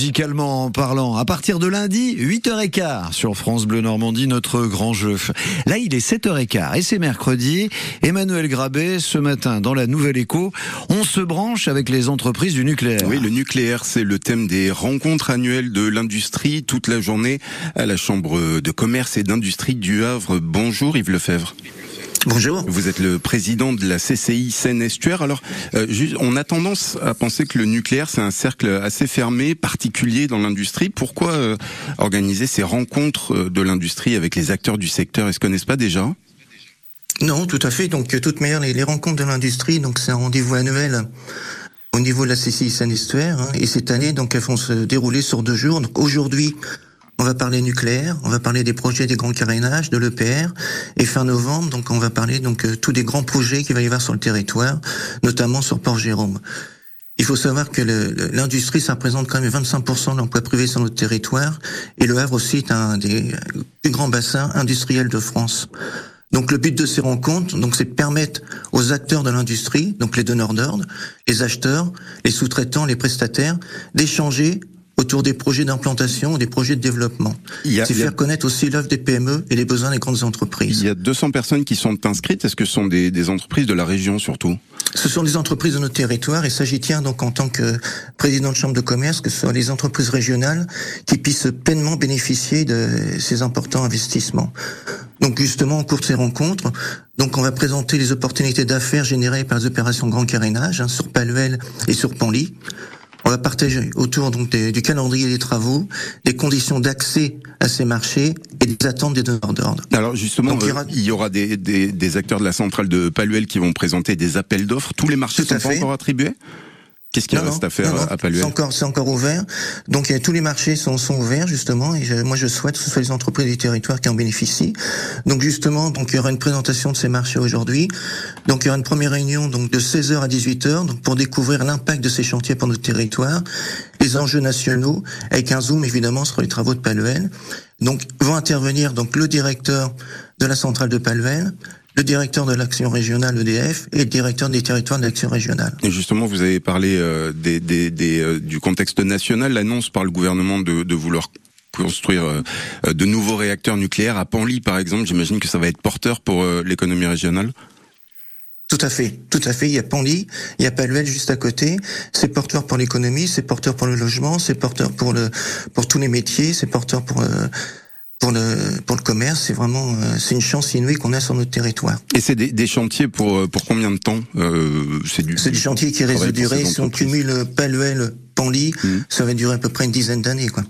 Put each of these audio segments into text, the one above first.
musicalement parlant. À partir de lundi, 8h15 sur France Bleu Normandie, notre grand jeu. Là, il est 7h15 et c'est mercredi. Emmanuel Grabet, ce matin, dans la Nouvelle Écho, on se branche avec les entreprises du nucléaire. Oui, le nucléaire, c'est le thème des rencontres annuelles de l'industrie toute la journée à la Chambre de commerce et d'industrie du Havre. Bonjour Yves Lefebvre. Bonjour. Vous êtes le président de la CCI Seine-Estuaire. Alors, euh, on a tendance à penser que le nucléaire, c'est un cercle assez fermé, particulier dans l'industrie. Pourquoi euh, organiser ces rencontres euh, de l'industrie avec les acteurs du secteur? Est-ce qu'on connaissent pas déjà? Non, tout à fait. Donc, toute manière, les, rencontres de l'industrie, donc c'est un rendez-vous annuel au niveau de la CCI Seine-Estuaire. Hein. et cette année, donc, elles vont se dérouler sur deux jours. Donc, aujourd'hui, on va parler nucléaire, on va parler des projets des grands carénages, de l'EPR, et fin novembre, donc on va parler donc euh, tous des grands projets qu'il va y avoir sur le territoire, notamment sur Port-Jérôme. Il faut savoir que l'industrie, ça représente quand même 25% de l'emploi privé sur notre territoire, et le Havre aussi est un des plus grands bassins industriels de France. Donc le but de ces rencontres, donc, c'est de permettre aux acteurs de l'industrie, donc les donneurs d'ordre, les acheteurs, les sous-traitants, les prestataires, d'échanger autour des projets d'implantation, des projets de développement. C'est faire connaître aussi l'œuvre des PME et les besoins des grandes entreprises. Il y a 200 personnes qui sont inscrites. Est-ce que ce sont des, des entreprises de la région surtout? Ce sont des entreprises de notre territoire et s'agit donc en tant que président de chambre de commerce que ce soit les entreprises régionales qui puissent pleinement bénéficier de ces importants investissements. Donc justement, au cours de ces rencontres, donc on va présenter les opportunités d'affaires générées par les opérations grand carénage hein, sur Paluel et sur Panly. On va partager autour donc du calendrier des travaux, des conditions d'accès à ces marchés et des attentes des donneurs d'ordre. Alors justement, il y aura, des, des, acteurs de la centrale de Paluel qui vont présenter des appels d'offres. Tous les marchés sont pas encore attribués? Qu'est-ce qu'il reste à faire à Paluel C'est encore, c'est encore ouvert. Donc tous les marchés sont, sont ouverts justement. Et moi, je souhaite que ce soit les entreprises du territoire qui en bénéficient. Donc justement, donc il y aura une présentation de ces marchés aujourd'hui. Donc il y aura une première réunion donc de 16h à 18h donc pour découvrir l'impact de ces chantiers pour notre territoire, les enjeux nationaux, avec un zoom évidemment sur les travaux de Paluel. Donc vont intervenir donc le directeur de la centrale de Paluel, le directeur de l'action régionale EDF et le directeur des territoires d'action régionale. Et justement, vous avez parlé euh, des, des, des, euh, du contexte national, l'annonce par le gouvernement de, de vouloir construire euh, de nouveaux réacteurs nucléaires à Panly, par exemple. J'imagine que ça va être porteur pour l'économie régionale. Tout à fait, tout à fait. Il y a Panly, il y a Paluel juste à côté. C'est porteur pour l'économie, c'est porteur pour le logement, c'est porteur pour le pour tous les métiers, c'est porteur pour pour le pour le commerce, c'est vraiment euh, c'est une chance inouïe qu'on a sur notre territoire. Et c'est des, des, chantiers pour euh, pour combien de temps euh, C'est du c'est du chantier qui risque de durer. Si on cumule Paluel, Panly, mmh. ça va durer à peu près une dizaine d'années, quoi.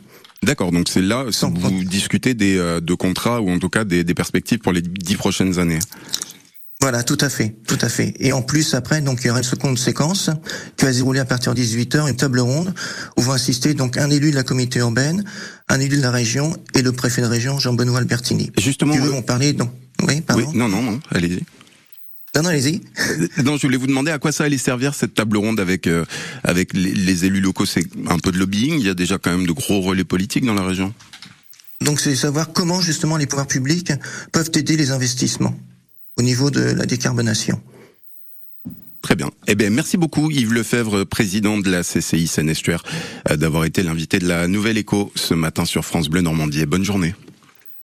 D'accord, donc c'est là que vous discutez des de contrats ou en tout cas des, des perspectives pour les dix prochaines années. Voilà, tout à fait, tout à fait. Et en plus, après, donc il y aura une seconde séquence qui va se dérouler à partir de 18h, une table ronde où vont assister donc un élu de la communauté urbaine, un élu de la région et le préfet de région Jean-Benoît Albertini. Justement, tu veux en parler Oui, pardon. Oui, non, non, non, allez-y. Non, non, allez-y. Euh, non, je voulais vous demander à quoi ça allait servir cette table ronde avec euh, avec les, les élus locaux. C'est un peu de lobbying. Il y a déjà quand même de gros relais politiques dans la région. Donc, c'est savoir comment justement les pouvoirs publics peuvent aider les investissements au niveau de la décarbonation. Très bien. Eh bien, merci beaucoup Yves Lefebvre, président de la CCI Seine-Estuaire, euh, d'avoir été l'invité de la Nouvelle Écho ce matin sur France Bleu Normandie. bonne journée.